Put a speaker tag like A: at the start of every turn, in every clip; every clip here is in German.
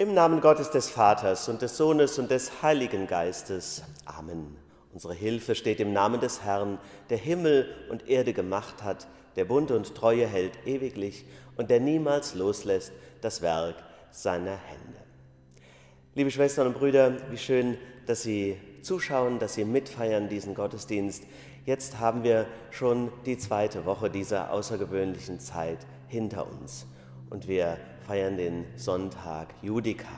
A: Im Namen Gottes des Vaters und des Sohnes und des Heiligen Geistes. Amen. Unsere Hilfe steht im Namen des Herrn, der Himmel und Erde gemacht hat, der Bund und Treue hält ewiglich und der niemals loslässt das Werk seiner Hände. Liebe Schwestern und Brüder, wie schön, dass Sie zuschauen, dass Sie mitfeiern diesen Gottesdienst. Jetzt haben wir schon die zweite Woche dieser außergewöhnlichen Zeit hinter uns und wir feiern den Sonntag Judika.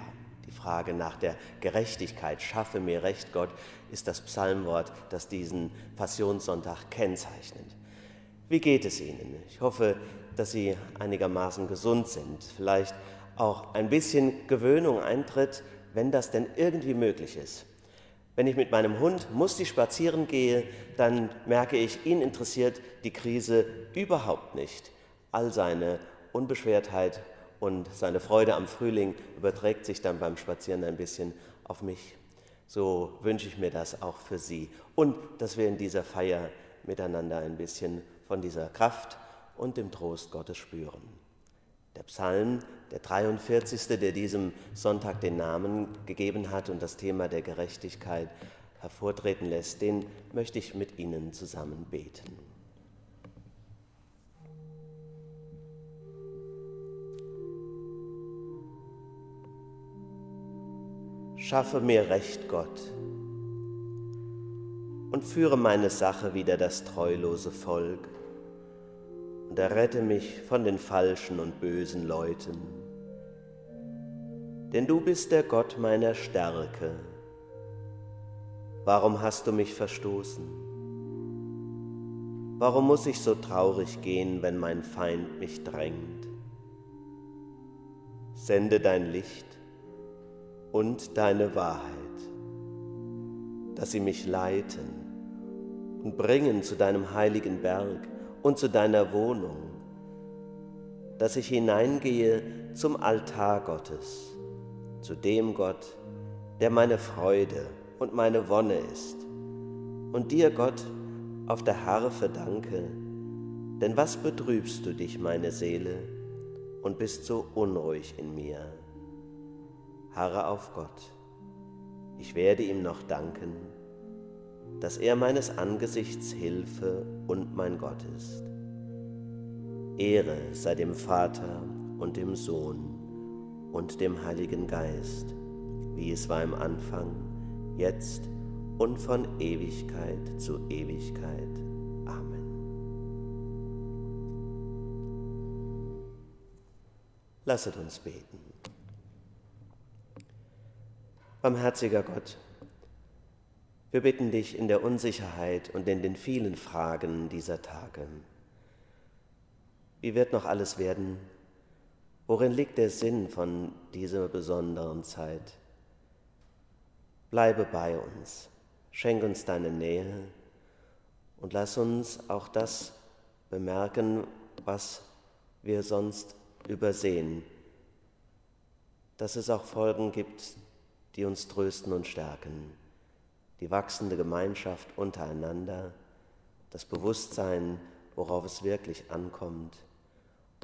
A: Die Frage nach der Gerechtigkeit, schaffe mir Recht, Gott, ist das Psalmwort, das diesen Passionssonntag kennzeichnet. Wie geht es Ihnen? Ich hoffe, dass Sie einigermaßen gesund sind, vielleicht auch ein bisschen Gewöhnung eintritt, wenn das denn irgendwie möglich ist. Wenn ich mit meinem Hund mustig spazieren gehe, dann merke ich, ihn interessiert die Krise überhaupt nicht. All seine Unbeschwertheit und seine Freude am Frühling überträgt sich dann beim Spazieren ein bisschen auf mich. So wünsche ich mir das auch für Sie und dass wir in dieser Feier miteinander ein bisschen von dieser Kraft und dem Trost Gottes spüren. Der Psalm, der 43., der diesem Sonntag den Namen gegeben hat und das Thema der Gerechtigkeit hervortreten lässt, den möchte ich mit Ihnen zusammen beten. Schaffe mir Recht, Gott, und führe meine Sache wider das treulose Volk, und errette mich von den falschen und bösen Leuten. Denn du bist der Gott meiner Stärke. Warum hast du mich verstoßen? Warum muss ich so traurig gehen, wenn mein Feind mich drängt? Sende dein Licht und deine Wahrheit, dass sie mich leiten und bringen zu deinem heiligen Berg und zu deiner Wohnung, dass ich hineingehe zum Altar Gottes, zu dem Gott, der meine Freude und meine Wonne ist, und dir, Gott, auf der Harfe danke, denn was betrübst du dich, meine Seele, und bist so unruhig in mir? Harre auf Gott. Ich werde ihm noch danken, dass er meines Angesichts Hilfe und mein Gott ist. Ehre sei dem Vater und dem Sohn und dem Heiligen Geist, wie es war im Anfang, jetzt und von Ewigkeit zu Ewigkeit. Amen. Lasset uns beten. Barmherziger Gott, wir bitten dich in der Unsicherheit und in den vielen Fragen dieser Tage. Wie wird noch alles werden? Worin liegt der Sinn von dieser besonderen Zeit? Bleibe bei uns, schenk uns deine Nähe und lass uns auch das bemerken, was wir sonst übersehen, dass es auch Folgen gibt, die uns trösten und stärken. Die wachsende Gemeinschaft untereinander, das Bewusstsein, worauf es wirklich ankommt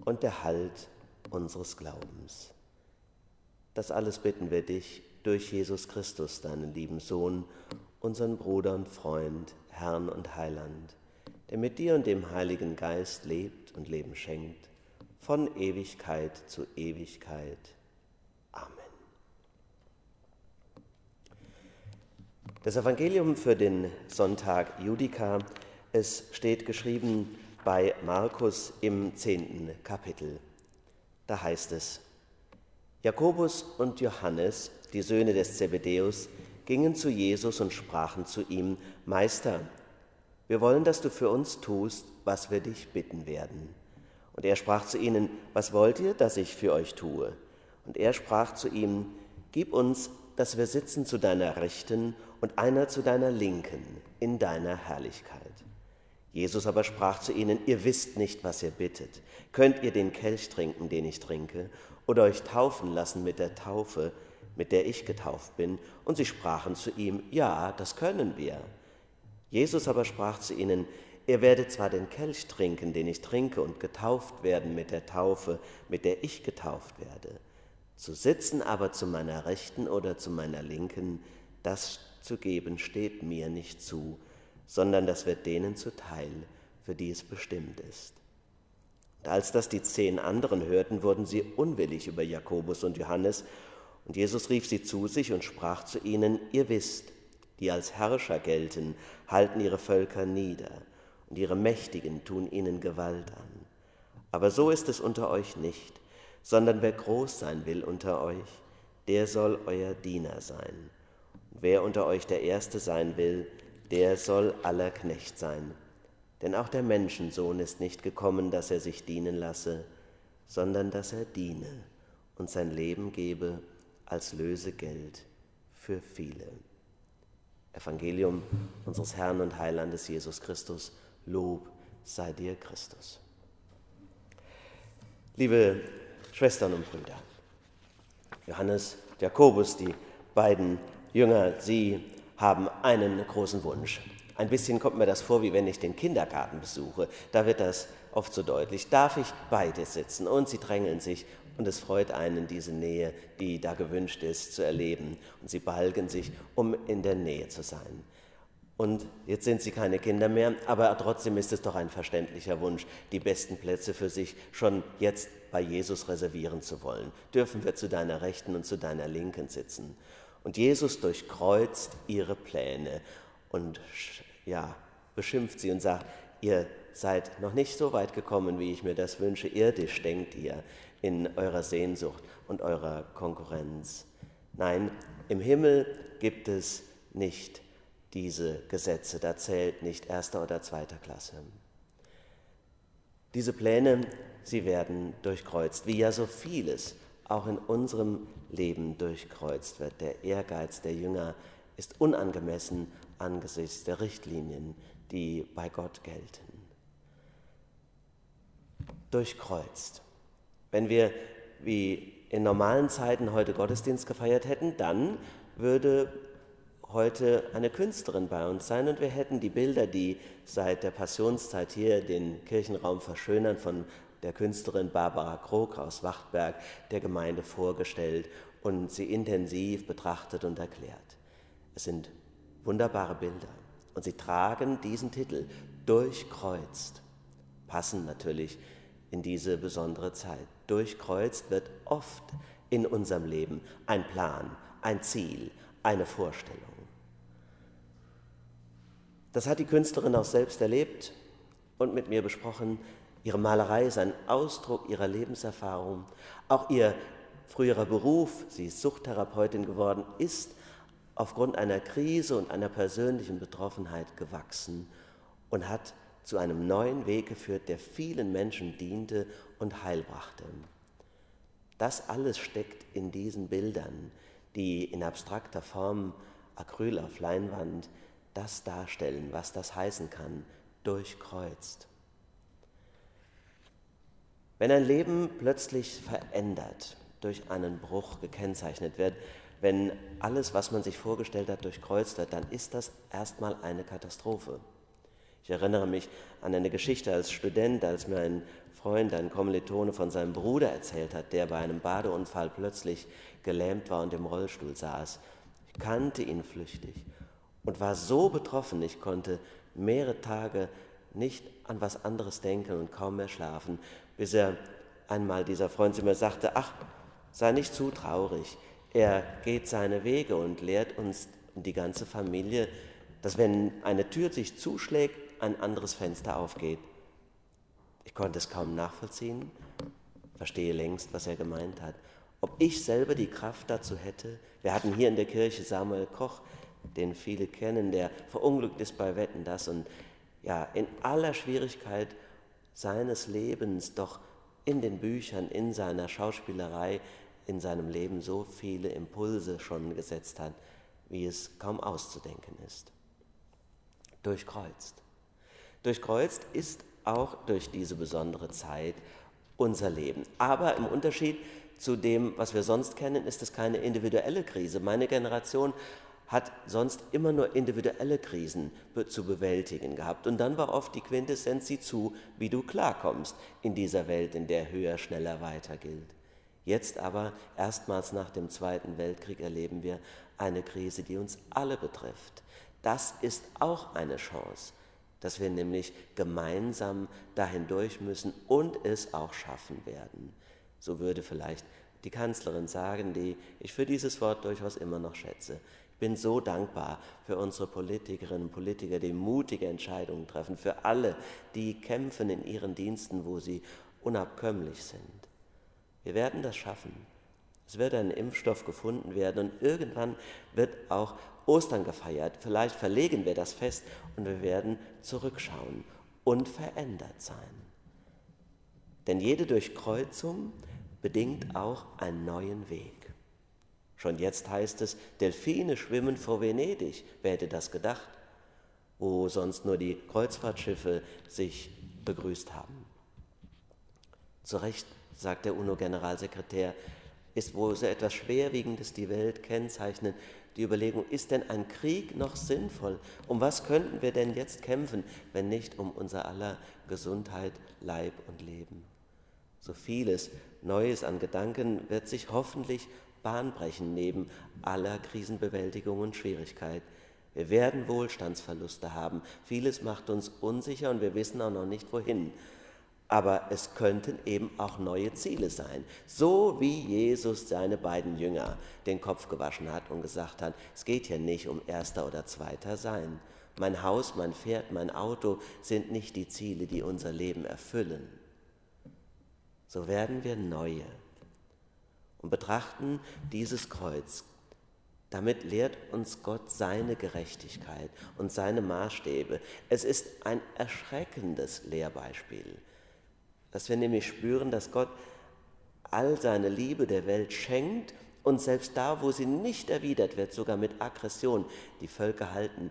A: und der Halt unseres Glaubens. Das alles bitten wir dich durch Jesus Christus, deinen lieben Sohn, unseren Bruder und Freund, Herrn und Heiland, der mit dir und dem Heiligen Geist lebt und Leben schenkt, von Ewigkeit zu Ewigkeit. Das Evangelium für den Sonntag Judika, es steht geschrieben bei Markus im zehnten Kapitel. Da heißt es, Jakobus und Johannes, die Söhne des Zebedäus, gingen zu Jesus und sprachen zu ihm, Meister, wir wollen, dass du für uns tust, was wir dich bitten werden. Und er sprach zu ihnen, was wollt ihr, dass ich für euch tue? Und er sprach zu ihm, Gib uns, dass wir sitzen zu deiner Rechten und einer zu deiner Linken in deiner Herrlichkeit. Jesus aber sprach zu ihnen, ihr wisst nicht, was ihr bittet. Könnt ihr den Kelch trinken, den ich trinke, oder euch taufen lassen mit der Taufe, mit der ich getauft bin? Und sie sprachen zu ihm, ja, das können wir. Jesus aber sprach zu ihnen, ihr werdet zwar den Kelch trinken, den ich trinke, und getauft werden mit der Taufe, mit der ich getauft werde, Zu sitzen aber zu meiner Rechten oder zu meiner Linken, das zu geben steht mir nicht zu, sondern das wird denen zuteil, für die es bestimmt ist. Und als das die zehn anderen hörten, wurden sie unwillig über Jakobus und Johannes, und Jesus rief sie zu sich und sprach zu ihnen, ihr wisst, die als Herrscher gelten, halten ihre Völker nieder, und ihre Mächtigen tun ihnen Gewalt an. Aber so ist es unter euch nicht, sondern wer groß sein will unter euch, der soll euer Diener sein. Und wer unter euch der Erste sein will, der soll aller Knecht sein. Denn auch der Menschensohn ist nicht gekommen, dass er sich dienen lasse, sondern dass er diene und sein Leben gebe als Lösegeld für viele. Evangelium unseres Herrn und Heilandes Jesus Christus, Lob sei dir Christus. Liebe Schwestern und Brüder, Johannes, Jakobus, die beiden Jünger, sie haben einen großen Wunsch. Ein bisschen kommt mir das vor, wie wenn ich den Kindergarten besuche. Da wird das oft so deutlich. Darf ich beide sitzen? Und sie drängeln sich und es freut einen, diese Nähe, die da gewünscht ist, zu erleben. Und sie balgen sich, um in der Nähe zu sein. Und jetzt sind sie keine Kinder mehr, aber trotzdem ist es doch ein verständlicher Wunsch, die besten Plätze für sich schon jetzt bei Jesus reservieren zu wollen. Dürfen wir zu deiner Rechten und zu deiner Linken sitzen. Und Jesus durchkreuzt ihre Pläne und ja, beschimpft sie und sagt, ihr seid noch nicht so weit gekommen, wie ich mir das wünsche. Irdisch denkt ihr in eurer Sehnsucht und eurer Konkurrenz. Nein, im Himmel gibt es nicht diese Gesetze, da zählt nicht erster oder zweiter Klasse. Diese Pläne, sie werden durchkreuzt, wie ja so vieles auch in unserem Leben durchkreuzt wird. Der Ehrgeiz der Jünger ist unangemessen angesichts der Richtlinien, die bei Gott gelten. Durchkreuzt. Wenn wir wie in normalen Zeiten heute Gottesdienst gefeiert hätten, dann würde heute eine Künstlerin bei uns sein und wir hätten die Bilder, die seit der Passionszeit hier den Kirchenraum verschönern, von der Künstlerin Barbara Krog aus Wachtberg der Gemeinde vorgestellt und sie intensiv betrachtet und erklärt. Es sind wunderbare Bilder und sie tragen diesen Titel Durchkreuzt, passend natürlich in diese besondere Zeit. Durchkreuzt wird oft in unserem Leben ein Plan, ein Ziel, eine Vorstellung. Das hat die Künstlerin auch selbst erlebt und mit mir besprochen. Ihre Malerei ist ein Ausdruck ihrer Lebenserfahrung. Auch ihr früherer Beruf, sie ist Suchttherapeutin geworden, ist aufgrund einer Krise und einer persönlichen Betroffenheit gewachsen und hat zu einem neuen Weg geführt, der vielen Menschen diente und Heil brachte. Das alles steckt in diesen Bildern, die in abstrakter Form Acryl auf Leinwand das darstellen, was das heißen kann, durchkreuzt. Wenn ein Leben plötzlich verändert, durch einen Bruch gekennzeichnet wird, wenn alles, was man sich vorgestellt hat, durchkreuzt wird, dann ist das erstmal eine Katastrophe. Ich erinnere mich an eine Geschichte als Student, als mir ein Freund, ein Kommilitone von seinem Bruder erzählt hat, der bei einem Badeunfall plötzlich gelähmt war und im Rollstuhl saß. Ich kannte ihn flüchtig und war so betroffen, ich konnte mehrere Tage nicht an was anderes denken und kaum mehr schlafen, bis er einmal dieser Freund zu mir sagte, ach, sei nicht zu traurig, er geht seine Wege und lehrt uns die ganze Familie, dass wenn eine Tür sich zuschlägt, ein anderes Fenster aufgeht. Ich konnte es kaum nachvollziehen, verstehe längst, was er gemeint hat. Ob ich selber die Kraft dazu hätte, wir hatten hier in der Kirche Samuel Koch, den viele kennen, der verunglückt ist bei Wetten das und ja, in aller Schwierigkeit seines Lebens doch in den Büchern, in seiner Schauspielerei, in seinem Leben so viele Impulse schon gesetzt hat, wie es kaum auszudenken ist. Durchkreuzt. Durchkreuzt ist auch durch diese besondere Zeit unser Leben. Aber im Unterschied zu dem, was wir sonst kennen, ist es keine individuelle Krise. Meine Generation hat sonst immer nur individuelle Krisen zu bewältigen gehabt. Und dann war oft die Quintessenz, sieh zu, wie du klarkommst in dieser Welt, in der höher, schneller, weiter gilt. Jetzt aber, erstmals nach dem Zweiten Weltkrieg, erleben wir eine Krise, die uns alle betrifft. Das ist auch eine Chance, dass wir nämlich gemeinsam dahin durch müssen und es auch schaffen werden. So würde vielleicht die Kanzlerin sagen, die ich für dieses Wort durchaus immer noch schätze. Ich bin so dankbar für unsere Politikerinnen und Politiker, die mutige Entscheidungen treffen, für alle, die kämpfen in ihren Diensten, wo sie unabkömmlich sind. Wir werden das schaffen. Es wird ein Impfstoff gefunden werden und irgendwann wird auch Ostern gefeiert. Vielleicht verlegen wir das fest und wir werden zurückschauen und verändert sein. Denn jede Durchkreuzung bedingt auch einen neuen Weg. Schon jetzt heißt es, Delfine schwimmen vor Venedig. Wer hätte das gedacht? Wo sonst nur die Kreuzfahrtschiffe sich begrüßt haben. Zu Recht sagt der UNO-Generalsekretär, ist wohl so etwas Schwerwiegendes die Welt kennzeichnen. Die Überlegung, ist denn ein Krieg noch sinnvoll? Um was könnten wir denn jetzt kämpfen, wenn nicht um unser aller Gesundheit, Leib und Leben? So vieles Neues an Gedanken wird sich hoffentlich bahnbrechen neben aller Krisenbewältigung und Schwierigkeit. Wir werden Wohlstandsverluste haben. Vieles macht uns unsicher und wir wissen auch noch nicht wohin. Aber es könnten eben auch neue Ziele sein. So wie Jesus seine beiden Jünger den Kopf gewaschen hat und gesagt hat, es geht hier nicht um erster oder zweiter sein. Mein Haus, mein Pferd, mein Auto sind nicht die Ziele, die unser Leben erfüllen. So werden wir neue und betrachten dieses Kreuz. Damit lehrt uns Gott seine Gerechtigkeit und seine Maßstäbe. Es ist ein erschreckendes Lehrbeispiel dass wir nämlich spüren, dass Gott all seine Liebe der Welt schenkt und selbst da, wo sie nicht erwidert wird, sogar mit Aggression, die Völker halten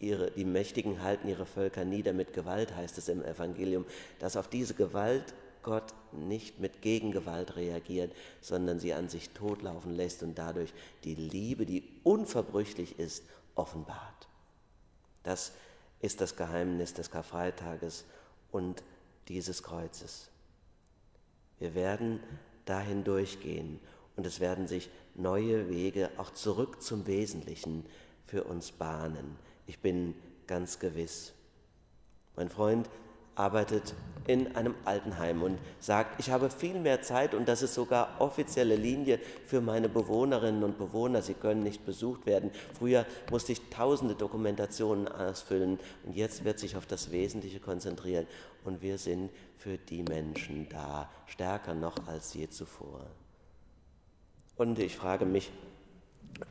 A: ihre, die Mächtigen halten ihre Völker nieder mit Gewalt, heißt es im Evangelium, dass auf diese Gewalt Gott nicht mit Gegengewalt reagiert, sondern sie an sich totlaufen lässt und dadurch die Liebe, die unverbrüchlich ist, offenbart. Das ist das Geheimnis des Karfreitages und dieses Kreuzes. Wir werden dahin durchgehen und es werden sich neue Wege auch zurück zum Wesentlichen für uns bahnen. Ich bin ganz gewiss. Mein Freund arbeitet in einem Altenheim und sagt, ich habe viel mehr Zeit und das ist sogar offizielle Linie für meine Bewohnerinnen und Bewohner. Sie können nicht besucht werden. Früher musste ich tausende Dokumentationen ausfüllen und jetzt wird sich auf das Wesentliche konzentrieren und wir sind für die Menschen da, stärker noch als je zuvor. Und ich frage mich,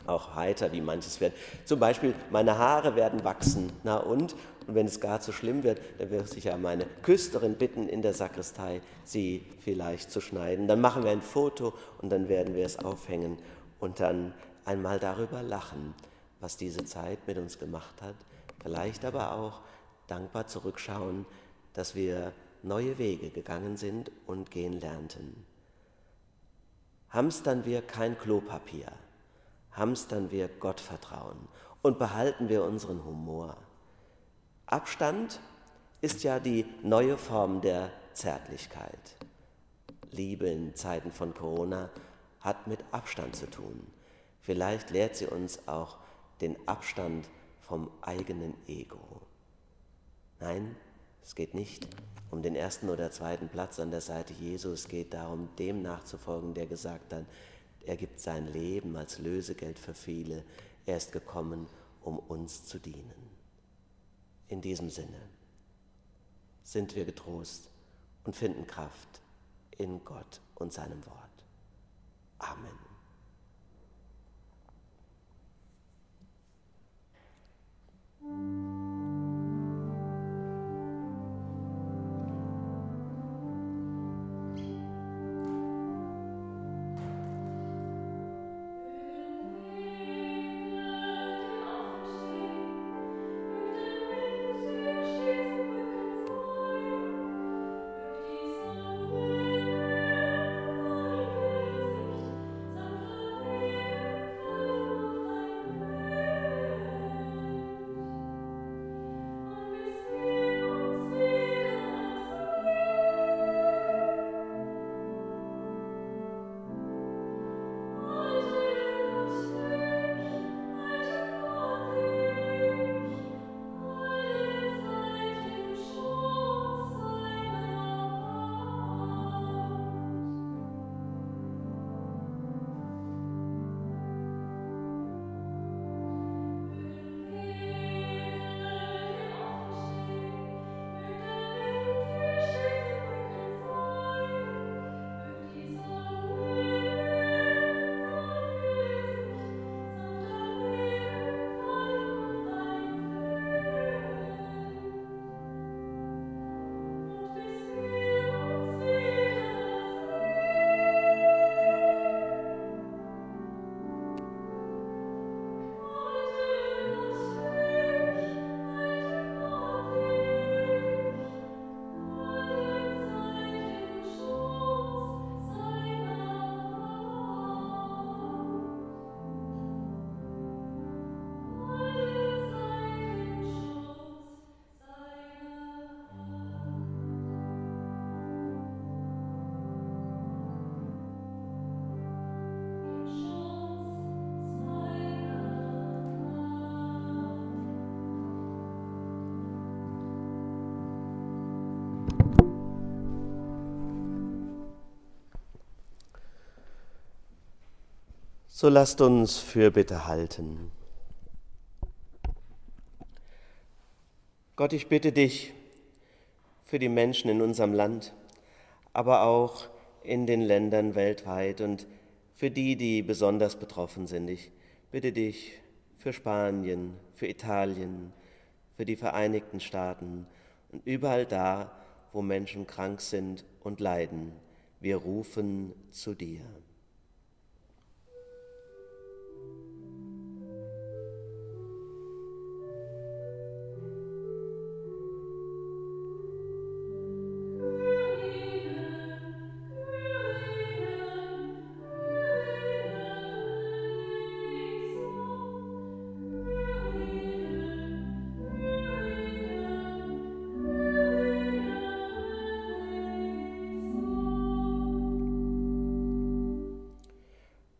A: auch heiter, wie manches wird. Zum Beispiel, meine Haare werden wachsen. Na und? Und wenn es gar zu schlimm wird, dann wird sich ja meine Küsterin bitten, in der Sakristei sie vielleicht zu schneiden. Dann machen wir ein Foto und dann werden wir es aufhängen und dann einmal darüber lachen, was diese Zeit mit uns gemacht hat. Vielleicht aber auch dankbar zurückschauen, dass wir neue Wege gegangen sind und gehen lernten. Hamstern wir kein Klopapier hamstern wir Gottvertrauen und behalten wir unseren Humor. Abstand ist ja die neue Form der Zärtlichkeit. Liebe in Zeiten von Corona hat mit Abstand zu tun. Vielleicht lehrt sie uns auch den Abstand vom eigenen Ego. Nein, es geht nicht um den ersten oder zweiten Platz an der Seite Jesu, es geht darum, dem nachzufolgen, der gesagt hat, er gibt sein Leben als Lösegeld für viele. Er ist gekommen, um uns zu dienen. In diesem Sinne sind wir getrost und finden Kraft in Gott und seinem Wort. Amen. So lasst uns für Bitte halten. Gott, ich bitte dich für die Menschen in unserem Land, aber auch in den Ländern weltweit und für die, die besonders betroffen sind. Ich bitte dich für Spanien, für Italien, für die Vereinigten Staaten und überall da, wo Menschen krank sind und leiden. Wir rufen zu dir.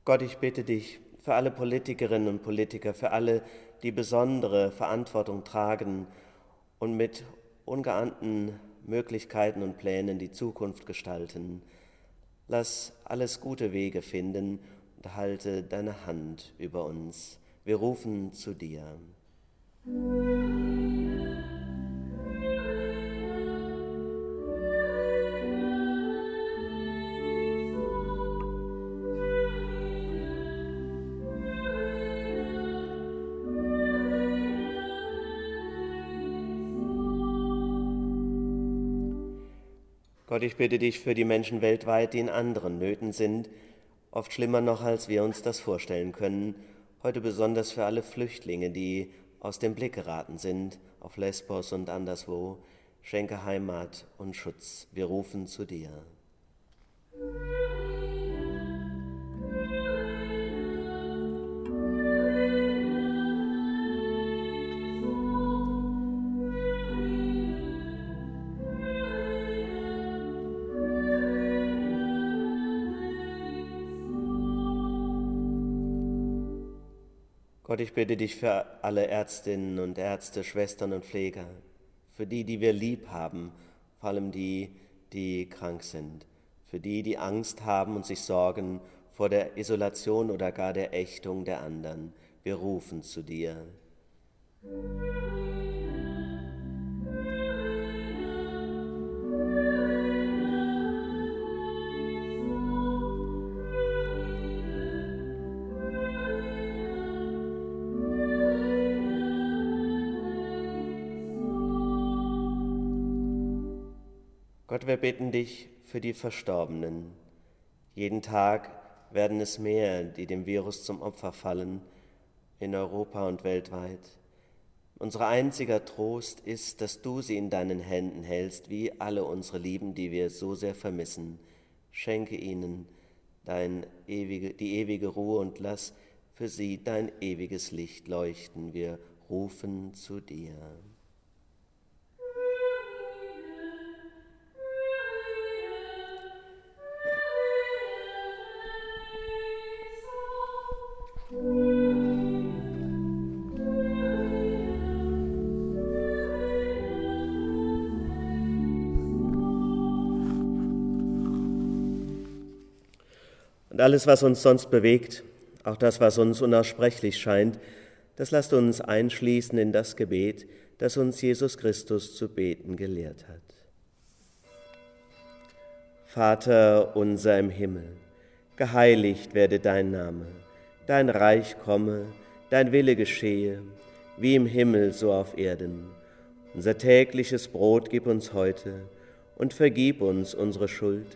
A: Gott, ich bitte dich für alle Politikerinnen und Politiker, für alle, die besondere Verantwortung tragen und mit ungeahnten Möglichkeiten und Plänen die Zukunft gestalten. Lass alles gute Wege finden und halte deine Hand über uns. Wir rufen zu dir. Gott, ich bitte dich für die Menschen weltweit, die in anderen Nöten sind, oft schlimmer noch, als wir uns das vorstellen können. Heute besonders für alle Flüchtlinge, die aus dem Blick geraten sind, auf Lesbos und anderswo. Schenke Heimat und Schutz. Wir rufen zu dir. Gott, ich bitte dich für alle Ärztinnen und Ärzte, Schwestern und Pfleger, für die, die wir lieb haben, vor allem die, die krank sind, für die, die Angst haben und sich sorgen vor der Isolation oder gar der Ächtung der anderen. Wir rufen zu dir. Gott, wir bitten dich für die Verstorbenen. Jeden Tag werden es mehr, die dem Virus zum Opfer fallen, in Europa und weltweit. Unser einziger Trost ist, dass du sie in deinen Händen hältst, wie alle unsere Lieben, die wir so sehr vermissen. Schenke ihnen dein ewige, die ewige Ruhe und lass für sie dein ewiges Licht leuchten. Wir rufen zu dir. Und alles, was uns sonst bewegt, auch das, was uns unaussprechlich scheint, das lasst uns einschließen in das Gebet, das uns Jesus Christus zu beten gelehrt hat. Vater unser im Himmel, geheiligt werde dein Name, dein Reich komme, dein Wille geschehe, wie im Himmel so auf Erden. Unser tägliches Brot gib uns heute und vergib uns unsere Schuld,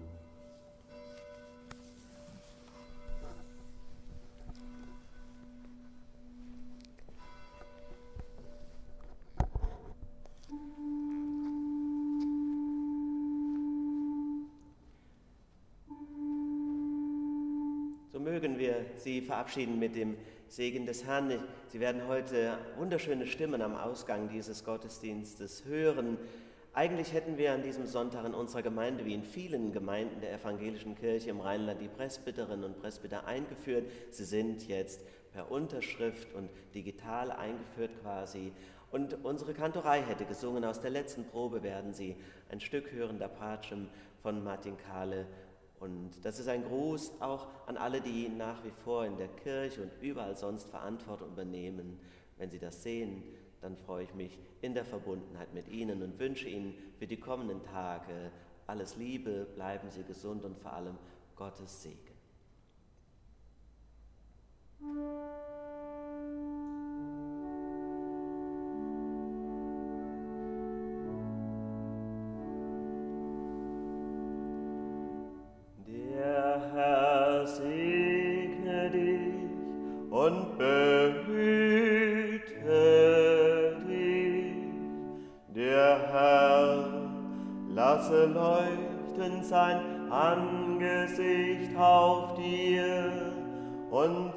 A: Sie verabschieden mit dem Segen des Herrn. Sie werden heute wunderschöne Stimmen am Ausgang dieses Gottesdienstes hören. Eigentlich hätten wir an diesem Sonntag in unserer Gemeinde, wie in vielen Gemeinden der evangelischen Kirche im Rheinland, die Presbyterinnen und Presbyter eingeführt. Sie sind jetzt per Unterschrift und digital eingeführt quasi. Und unsere Kantorei hätte gesungen, aus der letzten Probe werden Sie ein Stück hören, der Patschem von Martin Kahle. Und das ist ein Gruß auch an alle, die nach wie vor in der Kirche und überall sonst Verantwortung übernehmen. Wenn Sie das sehen, dann freue ich mich in der Verbundenheit mit Ihnen und wünsche Ihnen für die kommenden Tage alles Liebe, bleiben Sie gesund und vor allem Gottes Segen.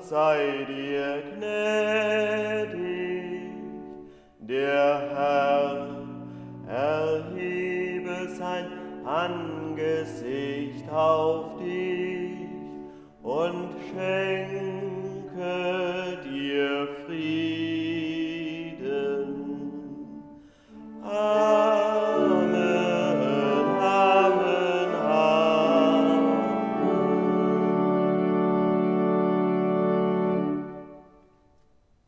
B: Sei dir gnädig. Der Herr erhebe sein Angesicht auf dich und schenke